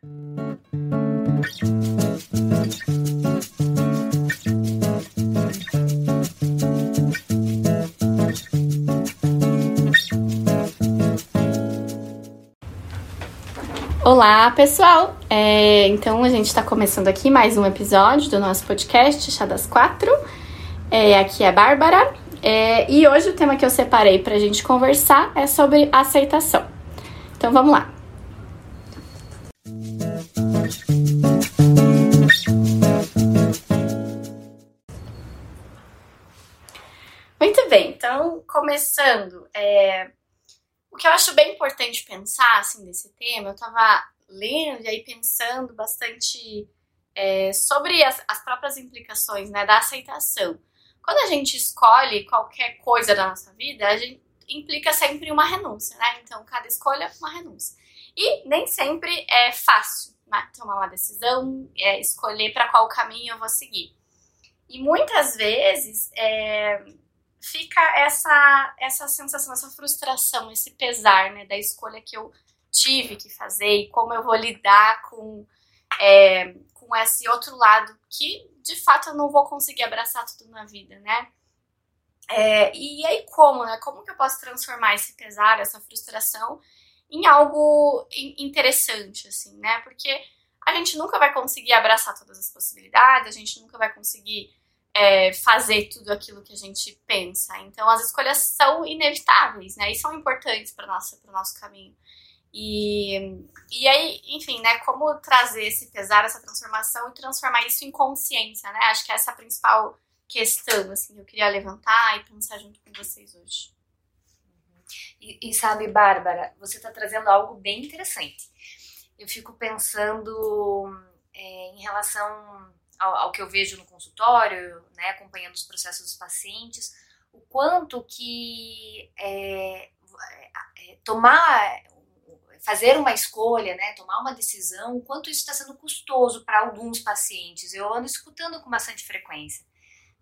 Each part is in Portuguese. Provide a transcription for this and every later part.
Olá, pessoal! É, então, a gente está começando aqui mais um episódio do nosso podcast Chá das Quatro. É, aqui é a Bárbara. É, e hoje o tema que eu separei para a gente conversar é sobre aceitação. Então, vamos lá! Começando, é, o que eu acho bem importante pensar, assim, desse tema, eu tava lendo e aí pensando bastante é, sobre as, as, próprias implicações, né, da aceitação. Quando a gente escolhe qualquer coisa da nossa vida, a gente implica sempre uma renúncia, né? Então, cada escolha é uma renúncia. E nem sempre é fácil, né, tomar uma decisão, é, escolher para qual caminho eu vou seguir. E muitas vezes, é, fica essa, essa sensação, essa frustração, esse pesar, né, da escolha que eu tive que fazer e como eu vou lidar com, é, com esse outro lado que, de fato, eu não vou conseguir abraçar tudo na vida, né? É, e aí como, né? Como que eu posso transformar esse pesar, essa frustração em algo interessante, assim, né? Porque a gente nunca vai conseguir abraçar todas as possibilidades, a gente nunca vai conseguir é, fazer tudo aquilo que a gente pensa. Então, as escolhas são inevitáveis, né? E são importantes para o nosso caminho. E, e aí, enfim, né? Como trazer esse pesar, essa transformação e transformar isso em consciência, né? Acho que essa é a principal questão, assim, que eu queria levantar e pensar junto com vocês hoje. E, e sabe, Bárbara, você está trazendo algo bem interessante. Eu fico pensando é, em relação ao, ao, que eu vejo no consultório, né, acompanhando os processos dos pacientes, o quanto que é, é, tomar, fazer uma escolha, né, tomar uma decisão, o quanto isso está sendo custoso para alguns pacientes. Eu ando escutando com bastante frequência.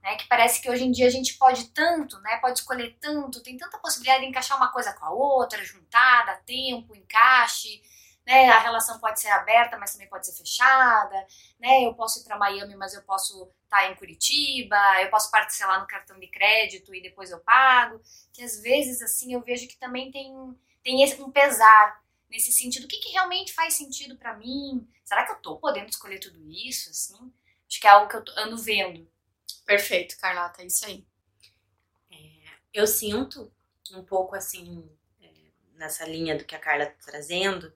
Né, que parece que hoje em dia a gente pode tanto, né, pode escolher tanto, tem tanta possibilidade de encaixar uma coisa com a outra, juntar, dar tempo, encaixe, né? A relação pode ser aberta, mas também pode ser fechada, né? Eu posso ir para Miami, mas eu posso estar tá em Curitiba, eu posso parcelar no cartão de crédito e depois eu pago. Que às vezes assim eu vejo que também tem tem esse, um pesar nesse sentido. O que, que realmente faz sentido para mim? Será que eu tô podendo escolher tudo isso assim? Acho que é algo que eu ando vendo. Perfeito, Carlota, é isso aí. É, eu sinto um pouco assim é, nessa linha do que a Carla está trazendo,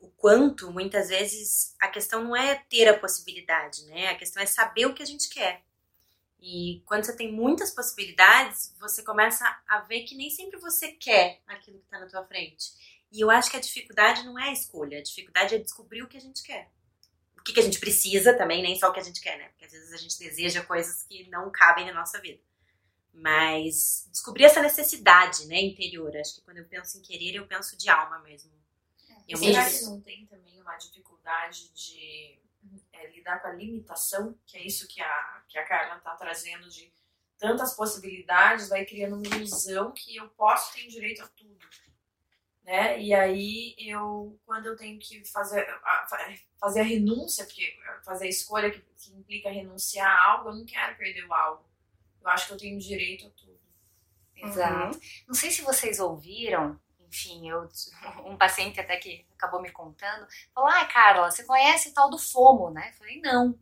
o quanto muitas vezes a questão não é ter a possibilidade, né? A questão é saber o que a gente quer. E quando você tem muitas possibilidades, você começa a ver que nem sempre você quer aquilo que está na tua frente. E eu acho que a dificuldade não é a escolha, a dificuldade é descobrir o que a gente quer. O que, que a gente precisa também, nem só o que a gente quer, né? Porque às vezes a gente deseja coisas que não cabem na nossa vida. Mas descobrir essa necessidade, né, interior. Acho que quando eu penso em querer, eu penso de alma mesmo eu Será que não tem também uma dificuldade de é, lidar com a limitação, que é isso que a, que a Carla está trazendo, de tantas possibilidades, vai criando uma ilusão que eu posso ter direito a tudo. Né? E aí eu, quando eu tenho que fazer a, fazer a renúncia, porque fazer a escolha que, que implica renunciar a algo, eu não quero perder o algo. Eu acho que eu tenho direito a tudo. Exato. Uhum. Não sei se vocês ouviram, enfim, eu, um paciente até que acabou me contando, falou, ah, Carla, você conhece o tal do FOMO, né? Eu falei, não.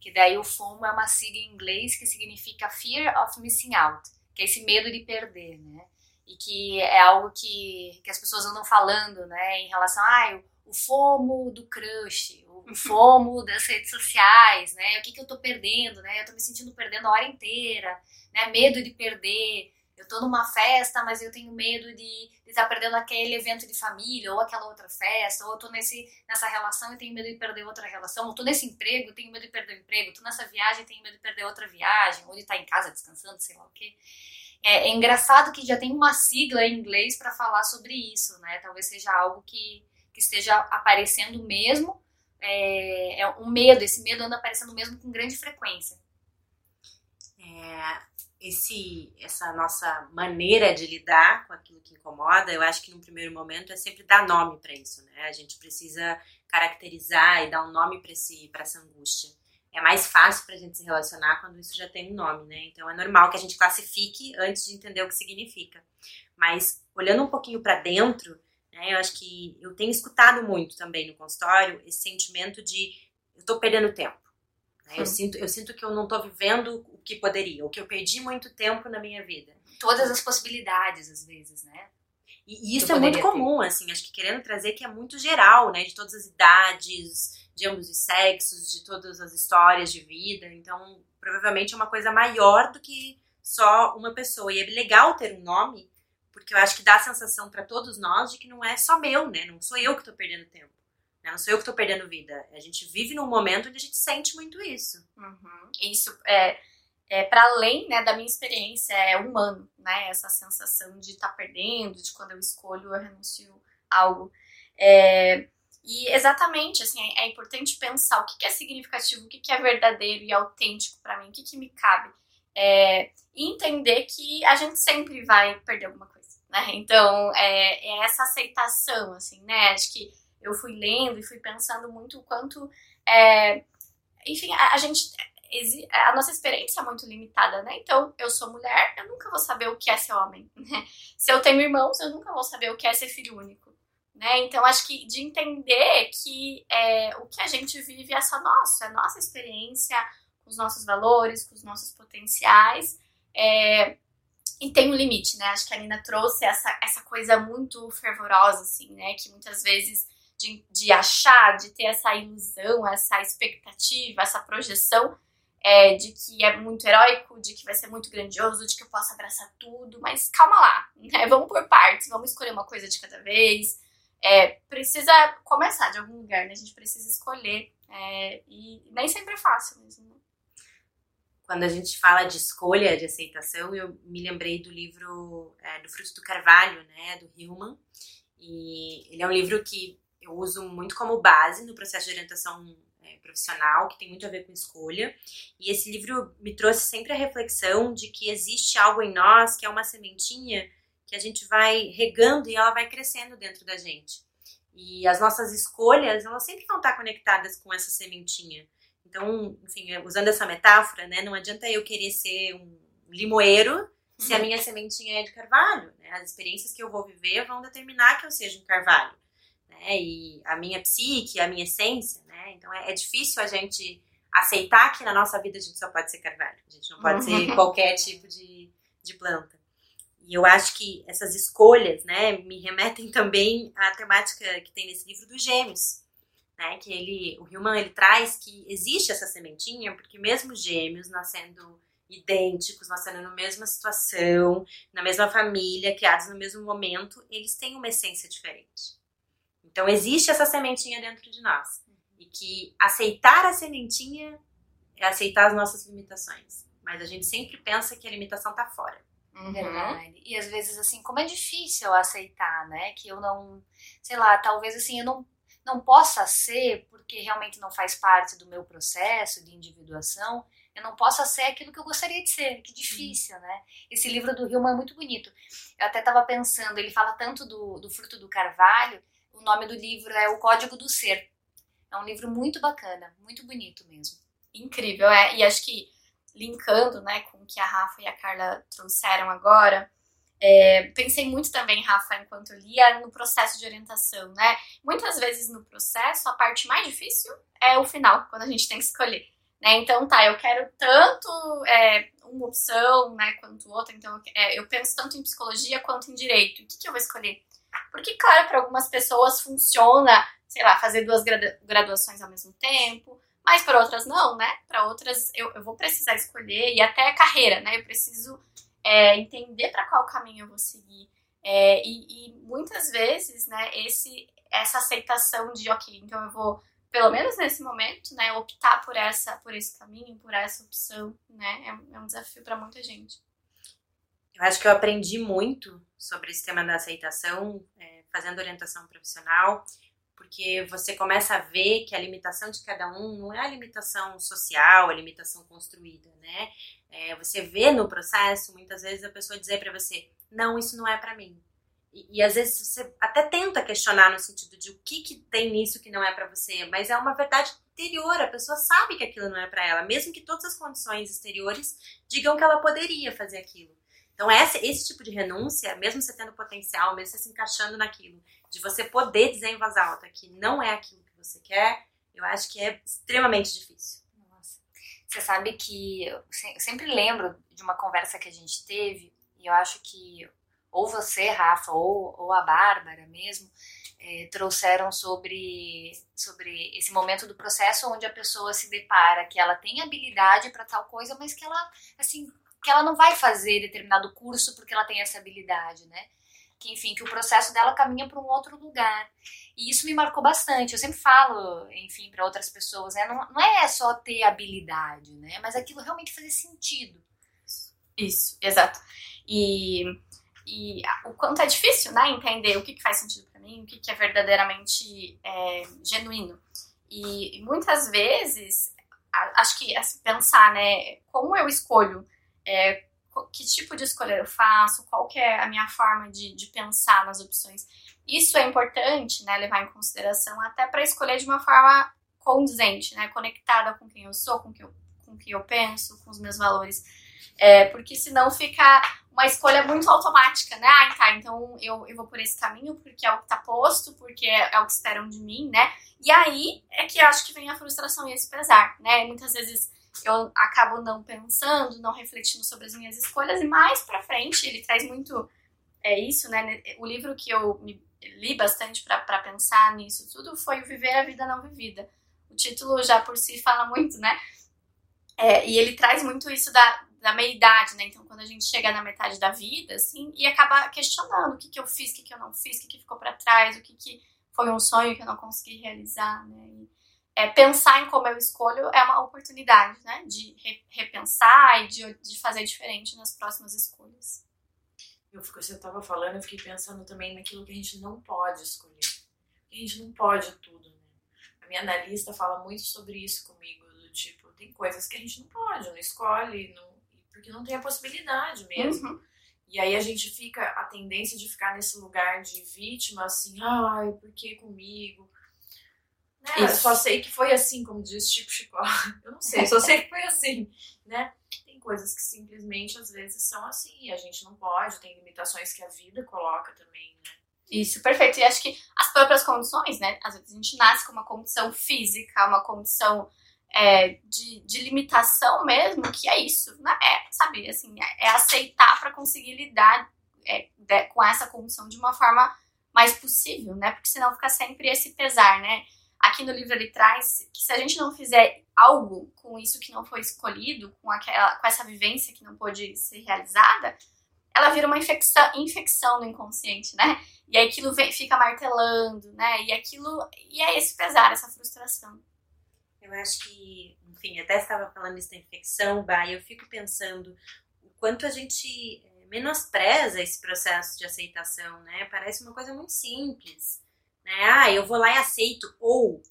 Que daí o FOMO é uma sigla em inglês que significa Fear of Missing Out, que é esse medo de perder, né? E que é algo que, que as pessoas andam falando, né? Em relação, ah, o, o FOMO do crush, o FOMO das redes sociais, né? O que, que eu tô perdendo, né? Eu tô me sentindo perdendo a hora inteira, né? Medo de perder eu tô numa festa, mas eu tenho medo de estar tá perdendo aquele evento de família, ou aquela outra festa, ou eu tô nesse, nessa relação e tenho medo de perder outra relação, ou tô nesse emprego, tenho medo de perder o emprego, tô nessa viagem, tenho medo de perder outra viagem, ou de estar tá em casa descansando, sei lá o quê. É, é engraçado que já tem uma sigla em inglês para falar sobre isso, né? Talvez seja algo que, que esteja aparecendo mesmo, é, é um medo, esse medo anda aparecendo mesmo com grande frequência. É, esse essa nossa maneira de lidar com aquilo que incomoda, eu acho que no primeiro momento é sempre dar nome para isso, né? A gente precisa caracterizar e dar um nome para essa angústia. É mais fácil para a gente se relacionar quando isso já tem um nome, né? Então é normal que a gente classifique antes de entender o que significa. Mas olhando um pouquinho para dentro, né, eu acho que eu tenho escutado muito também no consultório esse sentimento de eu estou perdendo tempo. Eu, sinto, eu sinto que eu não estou vivendo o que poderia, ou que eu perdi muito tempo na minha vida. Todas as possibilidades, às vezes, né? E, e isso é muito comum, ter. assim, acho que querendo trazer que é muito geral, né? De todas as idades, de ambos os sexos, de todas as histórias de vida. Então, provavelmente é uma coisa maior do que só uma pessoa. E é legal ter um nome, porque eu acho que dá a sensação para todos nós de que não é só meu, né? Não sou eu que estou perdendo tempo. Né? Não sou eu que estou perdendo vida. A gente vive num momento onde a gente sente muito isso. Uhum. Isso é, é para além né, da minha experiência, é humano, né? Essa sensação de estar tá perdendo, de quando eu escolho, eu renuncio algo. É, e exatamente, assim, é, é importante pensar o que, que é significativo, o que, que é verdadeiro e autêntico para mim, o que, que me cabe. É, e entender que a gente sempre vai perder alguma coisa né? Então, é, é, essa aceitação, assim, né? Acho que eu fui lendo e fui pensando muito o quanto, é, enfim, a, a, gente, a nossa experiência é muito limitada, né? Então, eu sou mulher, eu nunca vou saber o que é ser homem, né? Se eu tenho irmãos, eu nunca vou saber o que é ser filho único, né? Então, acho que de entender que é, o que a gente vive é só nosso, é nossa experiência, com os nossos valores, com os nossos potenciais, é, e tem um limite, né? Acho que a Nina trouxe essa, essa coisa muito fervorosa, assim, né? Que muitas vezes de, de achar, de ter essa ilusão, essa expectativa, essa projeção é, de que é muito heróico, de que vai ser muito grandioso, de que eu posso abraçar tudo, mas calma lá, né? Vamos por partes, vamos escolher uma coisa de cada vez. É, precisa começar de algum lugar, né? A gente precisa escolher. É, e nem sempre é fácil mesmo. Né? quando a gente fala de escolha, de aceitação, eu me lembrei do livro é, do Fruto do Carvalho, né, do Hillman. E ele é um livro que eu uso muito como base no processo de orientação é, profissional, que tem muito a ver com escolha. E esse livro me trouxe sempre a reflexão de que existe algo em nós que é uma sementinha que a gente vai regando e ela vai crescendo dentro da gente. E as nossas escolhas, elas sempre vão estar conectadas com essa sementinha. Então, enfim, usando essa metáfora, né, não adianta eu querer ser um limoeiro se a uhum. minha sementinha é de carvalho. Né? As experiências que eu vou viver vão determinar que eu seja um carvalho. Né? E a minha psique, a minha essência. Né? Então, é, é, difícil a gente aceitar que na nossa vida a gente só pode ser carvalho. A gente não pode ser uhum. qualquer tipo de, de planta. E eu acho que essas escolhas né, me remetem também à temática que tem nesse livro dos gêmeos né? Que ele, o Hillman ele traz que existe essa sementinha porque mesmo gêmeos nascendo idênticos, nascendo na mesma situação, na mesma família, criados no mesmo momento, eles têm uma essência diferente. Então existe essa sementinha dentro de nós e que aceitar a sementinha é aceitar as nossas limitações. Mas a gente sempre pensa que a limitação está fora. Uhum. Verdade. E às vezes, assim, como é difícil aceitar, né? Que eu não, sei lá, talvez assim, eu não não possa ser, porque realmente não faz parte do meu processo de individuação, eu não possa ser aquilo que eu gostaria de ser. Que difícil, uhum. né? Esse livro do Hillman é muito bonito. Eu até estava pensando, ele fala tanto do, do fruto do carvalho, o nome do livro é O Código do Ser. É um livro muito bacana, muito bonito mesmo. Incrível, é. E acho que linkando, né, com o que a Rafa e a Carla trouxeram agora, é, pensei muito também, Rafa, enquanto lia, no processo de orientação, né? Muitas vezes no processo, a parte mais difícil é o final, quando a gente tem que escolher. Né? Então, tá, eu quero tanto é, uma opção, né, quanto outra, então é, eu penso tanto em psicologia quanto em direito. O que, que eu vou escolher? Porque, claro, para algumas pessoas funciona, sei lá, fazer duas graduações ao mesmo tempo, mas para outras não, né? Para outras eu, eu vou precisar escolher, e até a carreira, né? Eu preciso é, entender para qual caminho eu vou seguir. É, e, e, muitas vezes, né, esse, essa aceitação de, ok, então eu vou, pelo menos nesse momento, né, optar por, essa, por esse caminho, por essa opção, né, é, é um desafio para muita gente. Eu acho que eu aprendi muito sobre esse tema da aceitação, é, fazendo orientação profissional, porque você começa a ver que a limitação de cada um não é a limitação social, a limitação construída, né? É, você vê no processo, muitas vezes, a pessoa dizer para você: não, isso não é para mim. E, e, às vezes você até tenta questionar no sentido de o que, que tem nisso que não é para você, mas é uma verdade interior, a pessoa sabe que aquilo não é para ela, mesmo que todas as condições exteriores digam que ela poderia fazer aquilo. Então, esse, tipo de renúncia, mesmo você tendo potencial, mesmo você se encaixando naquilo, de você poder dizer em voz alta que não é aquilo que você quer, eu acho que é extremamente difícil. Nossa. Você sabe que eu sempre lembro de uma conversa que a gente teve, e eu acho que ou você, Rafa, ou, ou a Bárbara mesmo, é, trouxeram sobre, sobre esse momento do processo onde a pessoa se depara que ela tem habilidade para tal coisa, mas que ela, assim, que ela não vai fazer determinado curso porque ela tem essa habilidade, né? Que, enfim, que o processo dela caminha para um outro lugar. E isso me marcou bastante. Eu sempre falo, enfim, para outras pessoas, né? Não, não é só ter habilidade, né? Mas aquilo realmente fazer sentido. Isso, exato. E, e o quanto é difícil, né? Entender o que, que faz sentido para mim, o que, que é verdadeiramente é, genuíno. E, e muitas vezes, acho que assim, pensar, né? Como eu escolho é, que tipo de escolha eu faço, qual que é a minha forma de, de pensar nas opções. Isso é importante, né, levar em consideração até para escolher de uma forma condizente, né, conectada com quem eu sou, com, que eu, com eu penso, com os meus valores. É, porque senão fica uma escolha muito automática, né? Ah, tá, então eu, eu vou por esse caminho porque é o que tá posto, porque é, é o que esperam de mim, né? E aí é que acho que vem a frustração e esse pesar, né? Muitas vezes eu acabo não pensando, não refletindo sobre as minhas escolhas, e mais pra frente ele traz muito é isso, né? O livro que eu li bastante para pensar nisso tudo foi o Viver a Vida Não Vivida. O título já por si fala muito, né? É, e ele traz muito isso da, da meia-idade, né? Então, quando a gente chega na metade da vida, assim, e acaba questionando o que, que eu fiz, o que, que eu não fiz, o que, que ficou para trás, o que, que foi um sonho que eu não consegui realizar, né? E, é, pensar em como eu escolho é uma oportunidade, né? De re repensar e de, de fazer diferente nas próximas escolhas. Eu, você estava falando, eu fiquei pensando também naquilo que a gente não pode escolher. A gente não pode tudo, né? A minha analista fala muito sobre isso comigo, do tipo, tem coisas que a gente não pode, não escolhe, não, porque não tem a possibilidade mesmo. Uhum. E aí a gente fica, a tendência de ficar nesse lugar de vítima, assim, ai, por que comigo? Né? Eu só sei que foi assim, como diz Chico Chicó. Eu não sei, só sei que foi assim, né? Tem coisas que simplesmente às vezes são assim, a gente não pode, tem limitações que a vida coloca também, né? Isso, perfeito. E acho que as próprias condições, né? Às vezes a gente nasce com uma condição física, uma condição é, de, de limitação mesmo, que é isso, né? É, sabe, assim, é, é aceitar para conseguir lidar é, de, com essa condição de uma forma mais possível, né? Porque senão fica sempre esse pesar, né? Aqui no livro ele traz que se a gente não fizer algo com isso que não foi escolhido, com, aquela, com essa vivência que não pôde ser realizada, ela vira uma infecção, infecção no inconsciente, né? E aí aquilo vem, fica martelando, né? E aquilo. E é esse pesar, essa frustração. Eu acho que, enfim, até estava falando isso da infecção, Bah, eu fico pensando o quanto a gente eh, menospreza esse processo de aceitação, né? Parece uma coisa muito simples né? Ah, eu vou lá e aceito. Ou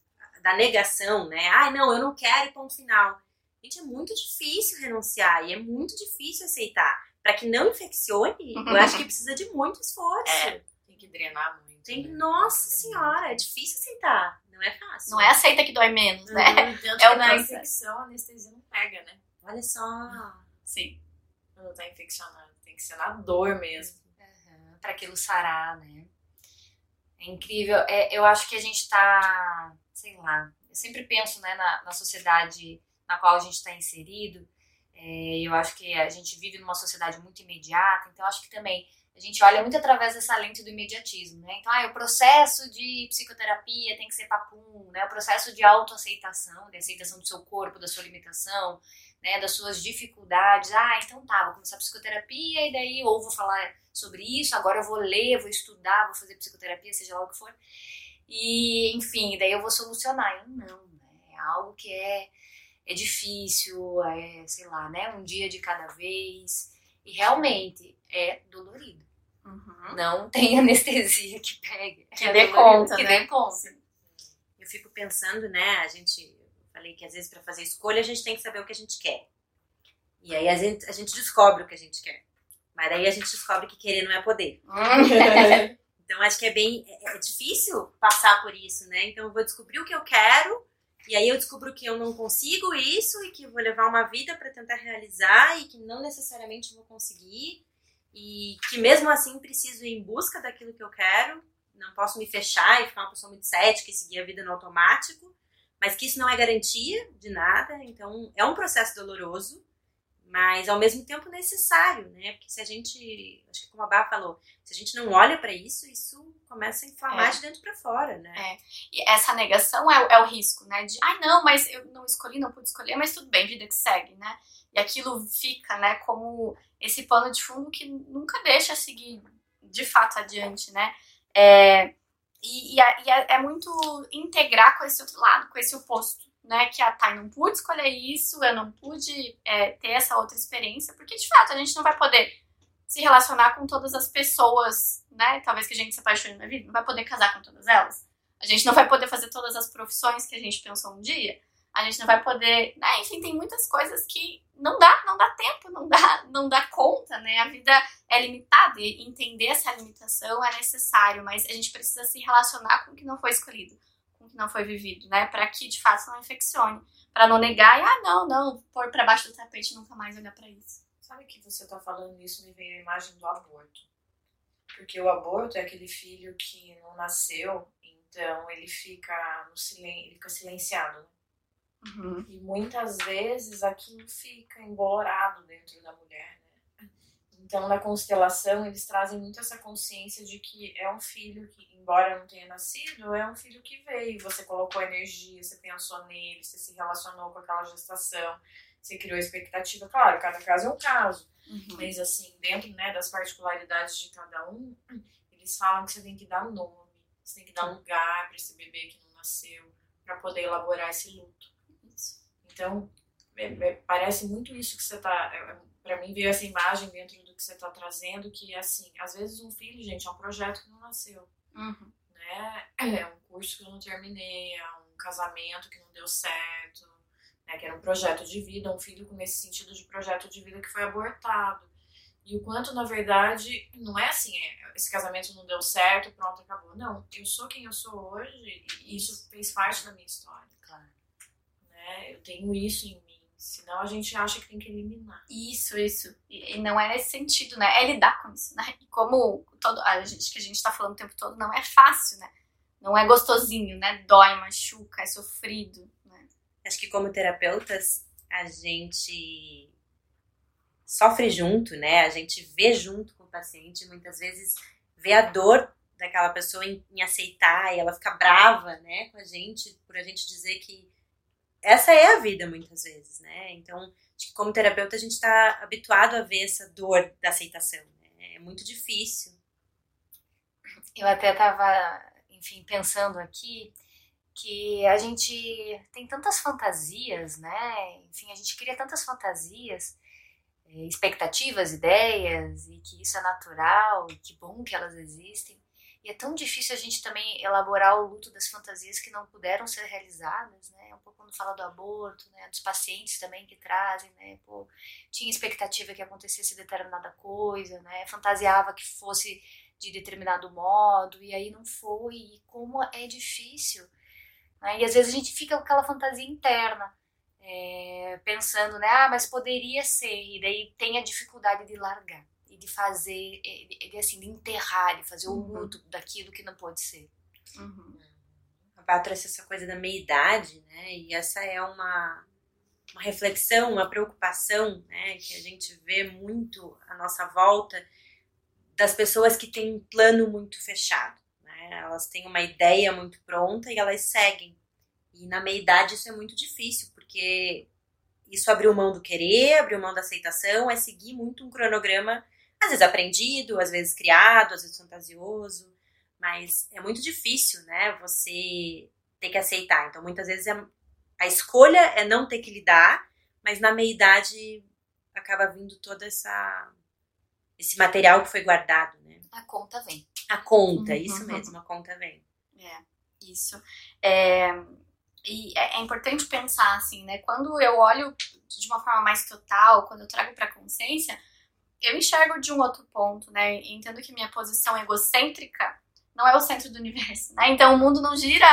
da negação, né? Ah, não, eu não quero ponto final. Gente, é muito difícil renunciar e é muito difícil aceitar. Para que não infeccione, eu acho que precisa de muito esforço. É, tem que drenar muito. Tem, né? Nossa tem senhora, é difícil aceitar. Não é fácil. Não é aceita que dói menos, né? Uhum, tanto é o na infecção, a anestesia não pega, né? Olha só. Sim. Quando tá infeccionado, tem que ser na dor mesmo. Uhum, para aquilo sarar, né? É incrível. É, eu acho que a gente está, sei lá, eu sempre penso né, na, na sociedade na qual a gente está inserido. É, eu acho que a gente vive numa sociedade muito imediata, então acho que também a gente olha muito através dessa lente do imediatismo, né? Então, ah, o processo de psicoterapia tem que ser papum, né? O processo de autoaceitação, de aceitação do seu corpo, da sua limitação, né? Das suas dificuldades. Ah, então tá, vou começar a psicoterapia e daí ou vou falar sobre isso, agora eu vou ler, vou estudar, vou fazer psicoterapia, seja lá o que for. E, enfim, daí eu vou solucionar. E não, né? É algo que é, é difícil, é, sei lá, né? Um dia de cada vez. E realmente é dolorido. Uhum. Não tem anestesia que pegue. Que é dê conta, que né? dê conta. Eu fico pensando, né? A gente, falei que às vezes para fazer escolha a gente tem que saber o que a gente quer. E aí a gente, a gente descobre o que a gente quer. Mas daí a gente descobre que querer não é poder. Então acho que é bem é, é difícil passar por isso, né? Então eu vou descobrir o que eu quero e aí eu descubro que eu não consigo isso e que vou levar uma vida para tentar realizar e que não necessariamente vou conseguir e que mesmo assim preciso ir em busca daquilo que eu quero. Não posso me fechar e ficar uma pessoa muito cética e seguir a vida no automático, mas que isso não é garantia de nada. Então é um processo doloroso mas ao mesmo tempo necessário, né? Porque se a gente, acho que como a Bá falou, se a gente não olha para isso, isso começa a inflamar é. de dentro para fora, né? É. E essa negação é, é, o risco, né? De, ai, não, mas eu não escolhi, não pude escolher, mas tudo bem, vida que segue, né? E aquilo fica, né, como esse pano de fundo que nunca deixa seguir de fato adiante, né? É, e, e, é, e é, é muito integrar com esse outro lado, com esse oposto né, que a Thay não pude escolher isso, eu não pude é, ter essa outra experiência, porque de fato a gente não vai poder se relacionar com todas as pessoas, né, talvez que a gente se apaixone na vida, não vai poder casar com todas elas, a gente não vai poder fazer todas as profissões que a gente pensou um dia, a gente não vai poder, né, enfim, tem muitas coisas que não dá, não dá tempo, não dá, não dá conta, né, a vida é limitada e entender essa limitação é necessário, mas a gente precisa se relacionar com o que não foi escolhido que não foi vivido, né? Para que de fato não infeccione, para não negar e ah não, não, pôr para baixo do tapete nunca mais olhar para isso. Sabe que você tá falando isso me veio a imagem do aborto. Porque o aborto é aquele filho que não nasceu, então ele fica no silen ele fica silenciado. Né? Uhum. E muitas vezes aquilo fica embolorado dentro da mulher, né? Então, na constelação, eles trazem muito essa consciência de que é um filho que embora não tenha nascido, é um filho que veio. Você colocou energia, você pensou nele, você se relacionou com aquela gestação, você criou expectativa. Claro, cada caso é um caso. Uhum. Mas, assim, dentro né, das particularidades de cada um, eles falam que você tem que dar um nome, você tem que dar lugar para esse bebê que não nasceu, para poder elaborar esse luto. Então, parece muito isso que você está. É, é, para mim, veio essa imagem dentro do que você está trazendo, que, assim, às vezes um filho, gente, é um projeto que não nasceu. Uhum. Né? É um curso que eu não terminei, é um casamento que não deu certo, né? que era um projeto de vida, um filho com esse sentido de projeto de vida que foi abortado. E o quanto, na verdade, não é assim, é, esse casamento não deu certo, pronto, acabou. Não, eu sou quem eu sou hoje e isso fez parte da minha história. Claro. Né? Eu tenho isso em Senão a gente acha que tem que eliminar. Isso, isso. E não é nesse sentido, né? É lidar com isso, né? E como todo, a gente que a gente tá falando o tempo todo não é fácil, né? Não é gostosinho, né? Dói, machuca, é sofrido, né? Acho que como terapeutas a gente sofre junto, né? A gente vê junto com o paciente, muitas vezes vê a dor daquela pessoa em, em aceitar e ela fica brava, né, com a gente por a gente dizer que essa é a vida muitas vezes, né? Então, como terapeuta, a gente está habituado a ver essa dor da aceitação. Né? É muito difícil. Eu até estava, enfim, pensando aqui que a gente tem tantas fantasias, né? Enfim, a gente cria tantas fantasias, eh, expectativas, ideias, e que isso é natural, e que bom que elas existem. E é tão difícil a gente também elaborar o luto das fantasias que não puderam ser realizadas, né? Um pouco quando fala do aborto, né? Dos pacientes também que trazem, né? Pô, tinha expectativa que acontecesse determinada coisa, né? Fantasiava que fosse de determinado modo e aí não foi. E como é difícil, né? E às vezes a gente fica com aquela fantasia interna. É, pensando, né? Ah, mas poderia ser, e daí tem a dificuldade de largar de fazer, de, assim, de enterrar, de fazer o uhum. luto daquilo que não pode ser. Uhum. A Bá trouxe essa coisa da meia-idade, né? E essa é uma, uma reflexão, uma preocupação, né? Que a gente vê muito à nossa volta das pessoas que têm um plano muito fechado. Né? Elas têm uma ideia muito pronta e elas seguem. E na meia-idade isso é muito difícil, porque isso abriu mão do querer, abriu mão da aceitação, é seguir muito um cronograma às vezes aprendido, às vezes criado, às vezes fantasioso, mas é muito difícil, né, você ter que aceitar. Então, muitas vezes é, a escolha é não ter que lidar, mas na meia-idade acaba vindo toda essa esse material que foi guardado, né? A conta vem. A conta, uhum. isso mesmo, a conta vem. É, isso. É, e é, é importante pensar assim, né? Quando eu olho de uma forma mais total, quando eu trago para consciência, eu enxergo de um outro ponto, né? Entendo que minha posição egocêntrica não é o centro do universo, né? Então o mundo não gira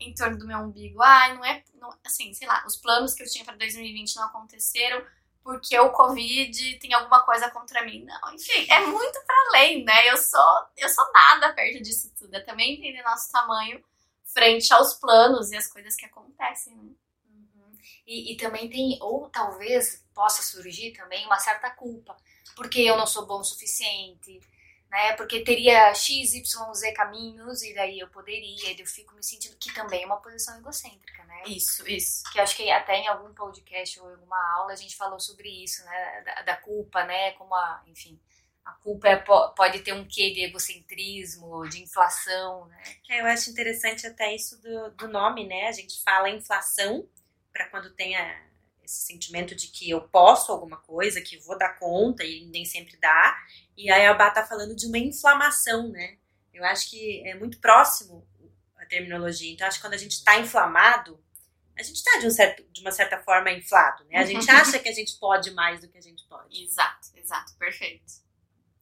em torno do meu umbigo. Ah, não é, não, assim, sei lá, os planos que eu tinha para 2020 não aconteceram porque o Covid tem alguma coisa contra mim. Não, enfim, é muito para além, né? Eu sou, eu sou nada perto disso tudo. É também entender nosso tamanho frente aos planos e as coisas que acontecem, né? E, e também tem, ou talvez possa surgir também uma certa culpa, porque eu não sou bom o suficiente, né? Porque teria X, Y, Z caminhos e daí eu poderia, e eu fico me sentindo que também é uma posição egocêntrica, né? Isso, isso. Que acho que até em algum podcast ou em alguma aula a gente falou sobre isso, né? Da, da culpa, né? Como a, enfim, a culpa é, pode ter um quê de egocentrismo, de inflação, né? É, eu acho interessante até isso do, do nome, né? A gente fala inflação para quando tem a, esse sentimento de que eu posso alguma coisa, que vou dar conta e nem sempre dá. E aí a Bá tá falando de uma inflamação, né? Eu acho que é muito próximo a terminologia. Então, acho que quando a gente está inflamado, a gente está de, um certo, de uma certa forma inflado, né? A gente acha que a gente pode mais do que a gente pode. Exato, exato, perfeito.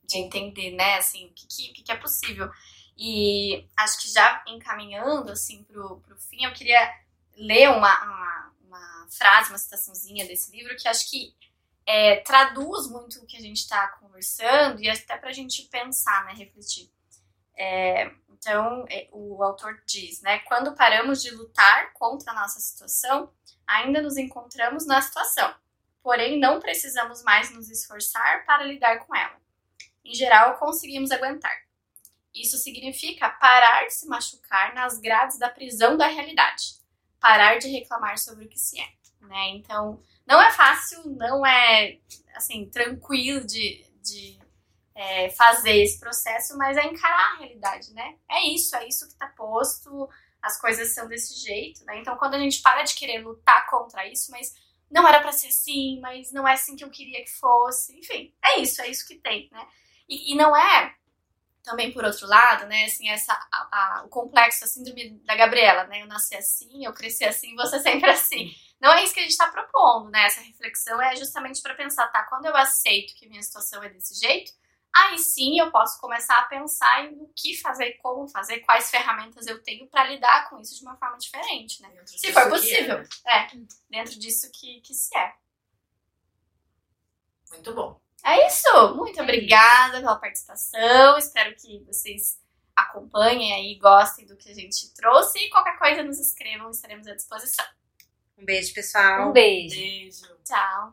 De entender, né, assim, o que, que, que é possível. E acho que já encaminhando, assim, pro, pro fim, eu queria ler uma, uma, uma frase, uma citaçãozinha desse livro que acho que é, traduz muito o que a gente está conversando e até para a gente pensar, né, refletir. É, então, é, o autor diz, né, quando paramos de lutar contra a nossa situação, ainda nos encontramos na situação, porém não precisamos mais nos esforçar para lidar com ela. Em geral, conseguimos aguentar. Isso significa parar de se machucar nas grades da prisão da realidade, parar de reclamar sobre o que se é, né? Então, não é fácil, não é, assim, tranquilo de, de é, fazer esse processo, mas é encarar a realidade, né? É isso, é isso que tá posto, as coisas são desse jeito, né? Então, quando a gente para de querer lutar contra isso, mas não era para ser assim, mas não é assim que eu queria que fosse, enfim, é isso, é isso que tem, né? E, e não é também por outro lado, né, assim, essa, a, a, o complexo, a síndrome da Gabriela, né, eu nasci assim, eu cresci assim, você sempre assim. Não é isso que a gente está propondo, né? Essa reflexão é justamente para pensar, tá? Quando eu aceito que minha situação é desse jeito, aí sim eu posso começar a pensar em o que fazer, como fazer, quais ferramentas eu tenho para lidar com isso de uma forma diferente, né? Dentro se for possível. É, é, dentro disso que, que se é. Muito bom. É isso. Muito é obrigada isso. pela participação. Espero que vocês acompanhem aí, gostem do que a gente trouxe. E qualquer coisa nos escrevam, estaremos à disposição. Um beijo, pessoal. Um beijo. Beijo. Tchau.